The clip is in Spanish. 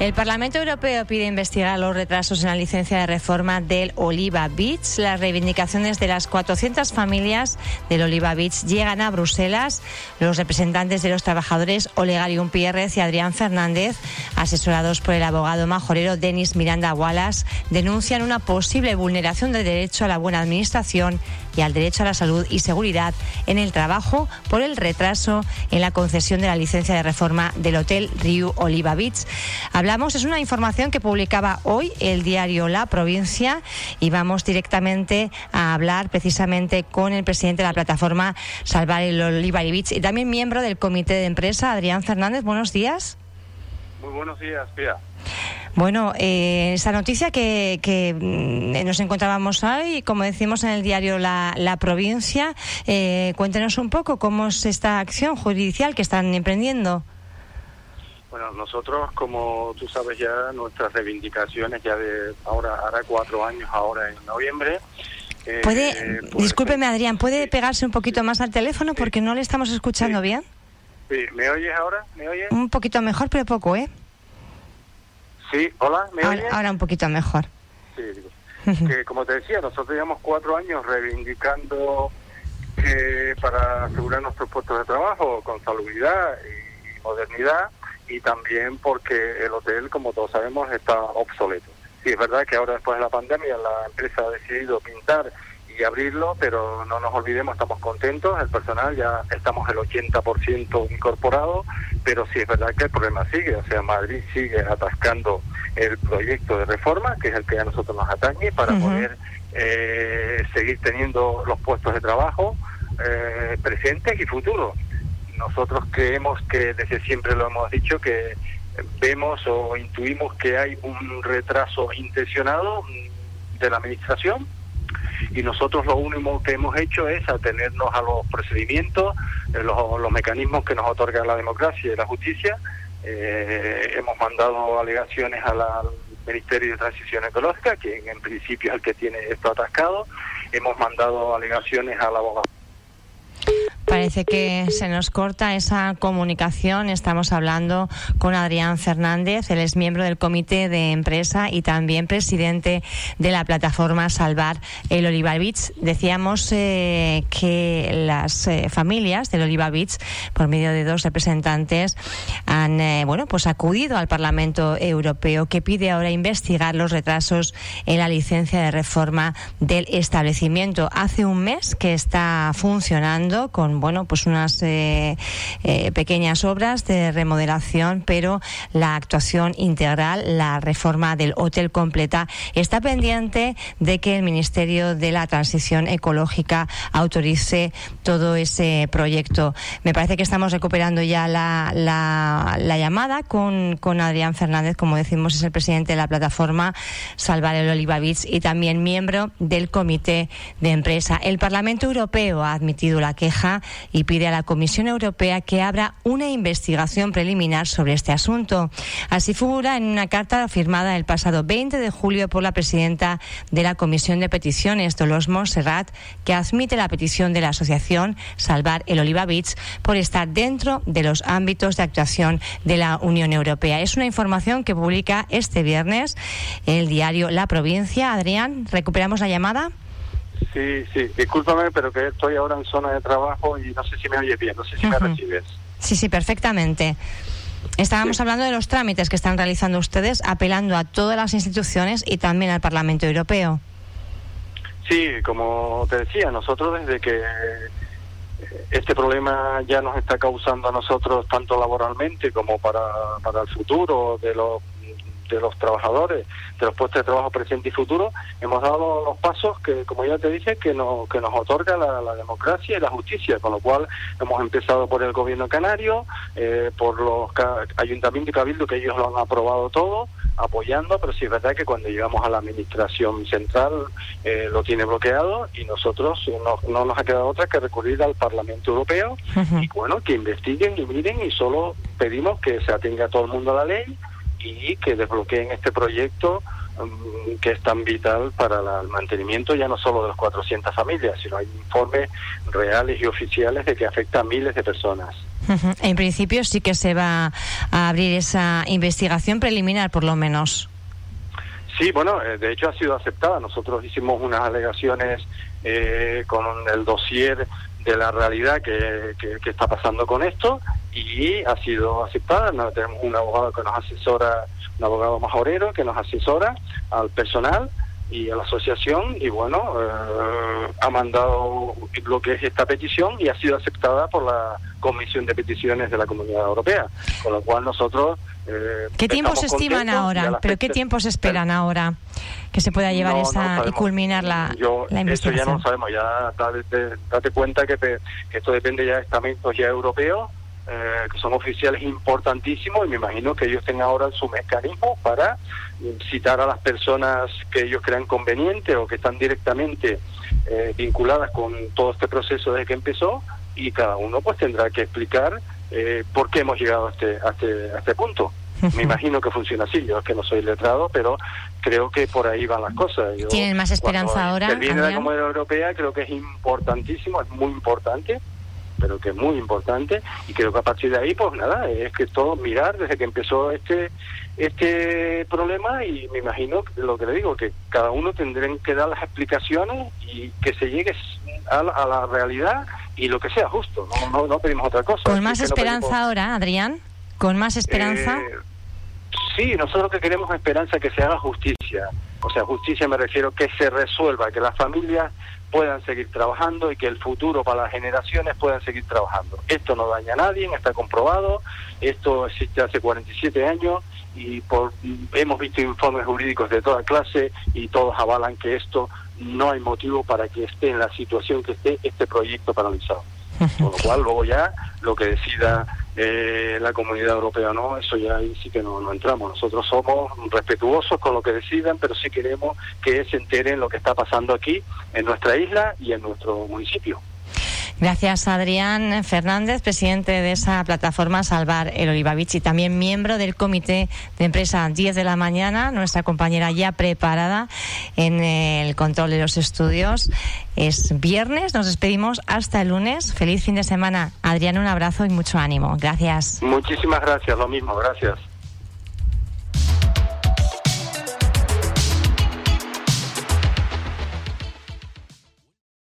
El Parlamento Europeo pide investigar los retrasos en la licencia de reforma del Oliva Beach. Las reivindicaciones de las 400 familias del Oliva Beach llegan a Bruselas. Los representantes de los trabajadores Olegarium Pierrez y Adrián Fernández, asesorados por el abogado majorero Denis Miranda Wallace, denuncian una posible vulneración del derecho a la buena administración y al derecho a la salud y seguridad en el trabajo por el retraso en la concesión de la licencia de reforma del Hotel Riu Oliva Beach es una información que publicaba hoy el diario La Provincia y vamos directamente a hablar precisamente con el presidente de la plataforma Salvar el Oliva Beach y también miembro del comité de empresa, Adrián Fernández. Buenos días. Muy buenos días, Pia. Bueno, eh, esa noticia que, mm, nos encontrábamos hoy, como decimos en el diario La, Provincia, eh, cuéntenos un poco cómo es esta acción judicial que están emprendiendo. Bueno, nosotros, como tú sabes ya, nuestras reivindicaciones ya de ahora, hará cuatro años, ahora en noviembre. Eh, ¿Puede, pues, discúlpeme Adrián, ¿puede pegarse un poquito más al teléfono porque no le estamos escuchando bien? Sí, ¿me oyes ahora? ¿Me oyes? Un poquito mejor, pero poco, ¿eh? Sí, hola, ¿me ahora, oyes? Ahora un poquito mejor. Sí, digo. que como te decía, nosotros llevamos cuatro años reivindicando que para asegurar nuestros puestos de trabajo con salubridad y modernidad, y también porque el hotel, como todos sabemos, está obsoleto. Sí, es verdad que ahora después de la pandemia la empresa ha decidido pintar y abrirlo, pero no nos olvidemos, estamos contentos, el personal ya estamos el 80% incorporado, pero sí es verdad que el problema sigue, o sea, Madrid sigue atascando el proyecto de reforma, que es el que a nosotros nos atañe, para poder eh, seguir teniendo los puestos de trabajo eh, presentes y futuros nosotros creemos que desde siempre lo hemos dicho que vemos o intuimos que hay un retraso intencionado de la administración y nosotros lo único que hemos hecho es atenernos a los procedimientos, eh, los, mecanismos que nos otorga la democracia y la justicia. Eh, hemos mandado alegaciones al Ministerio de Transición Ecológica, que en principio es el que tiene esto atascado. Hemos mandado alegaciones al abogado Parece que se nos corta esa comunicación. Estamos hablando con Adrián Fernández, él es miembro del comité de empresa y también presidente de la plataforma Salvar el Oliva Beach. Decíamos eh, que las eh, familias del Oliva Beach, por medio de dos representantes, han eh, bueno pues acudido al Parlamento Europeo que pide ahora investigar los retrasos en la licencia de reforma del establecimiento. Hace un mes que está funcionando con bueno, pues unas eh, eh, pequeñas obras de remodelación, pero la actuación integral, la reforma del hotel completa, está pendiente de que el Ministerio de la Transición Ecológica autorice todo ese proyecto. Me parece que estamos recuperando ya la, la, llamada con, con Adrián Fernández, como decimos, es el presidente de la plataforma Salvar el Oliva Beach y también miembro del comité de empresa. El Parlamento Europeo ha admitido la queja y pide a la Comisión Europea que abra una investigación preliminar sobre este asunto. Así figura en una carta firmada el pasado 20 de julio por la presidenta de la Comisión de Peticiones, Dolores Montserrat, que admite la petición de la asociación Salvar el Oliva Beach por estar dentro de los ámbitos de actuación de la Unión Europea. Es una información que publica este viernes el diario La Provincia. Adrián, ¿recuperamos la llamada? Sí, sí, discúlpame, pero que estoy ahora en zona de trabajo y no sé si me oyes bien, no sé si me recibes. Sí, sí, perfectamente. Estábamos hablando de los trámites que están realizando ustedes, apelando a todas las instituciones y también al Parlamento Europeo. Sí, como te decía, nosotros desde que este problema ya nos está causando a nosotros tanto laboralmente como para, para el futuro de los de los trabajadores, de los puestos de trabajo presente y futuro, hemos dado los pasos que, como ya te dije, que nos, que nos otorga la, democracia y la justicia, con lo cual hemos empezado por el gobierno canario, eh, por los ayuntamientos y cabildo, que ellos lo han aprobado todo, apoyando, pero sí es verdad que cuando llegamos a la administración central eh, lo tiene bloqueado y nosotros no, no, nos ha quedado otra que recurrir al Parlamento Europeo y bueno, que investiguen y miren y solo pedimos que se atenga todo el mundo a la ley y que desbloqueen este proyecto mm, que es tan vital para el mantenimiento ya no solo de las 400 familias, sino hay informes reales y oficiales de que afecta a miles de personas. En principio sí que se va a abrir esa investigación preliminar, por lo menos. Sí, bueno, eh, de hecho ha sido aceptada. Nosotros hicimos unas alegaciones eh, con el dossier de la realidad que, que, está pasando con esto y ha sido aceptada. tenemos un abogado que nos asesora, un abogado majorero que nos asesora al personal y a la asociación y bueno, eh, ha mandado lo que es esta petición y ha sido aceptada por la Comisión de Peticiones de la Comunidad Europea, con lo cual nosotros... Eh, ¿Qué tiempos estiman ahora? ¿Pero qué tiempos esperan ahora que se pueda llevar esa y culminar la, la investigación? Eso ya no lo sabemos, ya date, cuenta que, que esto depende ya de estamentos ya europeos eh, que son oficiales importantísimos y me imagino que ellos tengan ahora su mecanismo para citar a las personas que ellos crean conveniente o que están directamente eh, vinculadas con todo este proceso desde que empezó y cada uno pues tendrá que explicar eh, por qué hemos llegado a este, a este, a este punto. Me imagino que funciona así, yo es que no soy letrado, pero creo que por ahí van las cosas. ¿Tienen más esperanza ahora? Viene la Comunidad Europea creo que es importantísimo, es muy importante, pero que es muy importante y creo que a partir de ahí pues nada es que todo mirar desde que empezó este este problema y me imagino lo que le digo que cada uno tendrán que dar las explicaciones y que se llegue a la, realidad y lo que sea justo no no, pedimos otra cosa. Con más esperanza ahora Adrián con más esperanza eh, sí nosotros lo que queremos es esperanza que se haga justicia o sea justicia me refiero que se resuelva que las familias puedan seguir trabajando y que el futuro para las generaciones puedan seguir trabajando. Esto no daña a nadie, está comprobado, esto existe hace 47 años y por, hemos visto informes jurídicos de toda clase y todos avalan que esto no hay motivo para que esté en la situación que esté este proyecto paralizado. Con lo cual luego ya lo que decida eh, la comunidad europea no, eso ya ahí sí que no, no entramos. Nosotros somos respetuosos con lo que decidan, pero sí queremos que se enteren lo que está pasando aquí en nuestra isla y en nuestro municipio. Gracias, Adrián Fernández, presidente de esa plataforma Salvar el Olivavich y también miembro del comité de empresa 10 de la mañana, nuestra compañera ya preparada en el control de los estudios. Es viernes, nos despedimos hasta el lunes. Feliz fin de semana. Adrián, un abrazo y mucho ánimo. Gracias. Muchísimas gracias, lo mismo, gracias.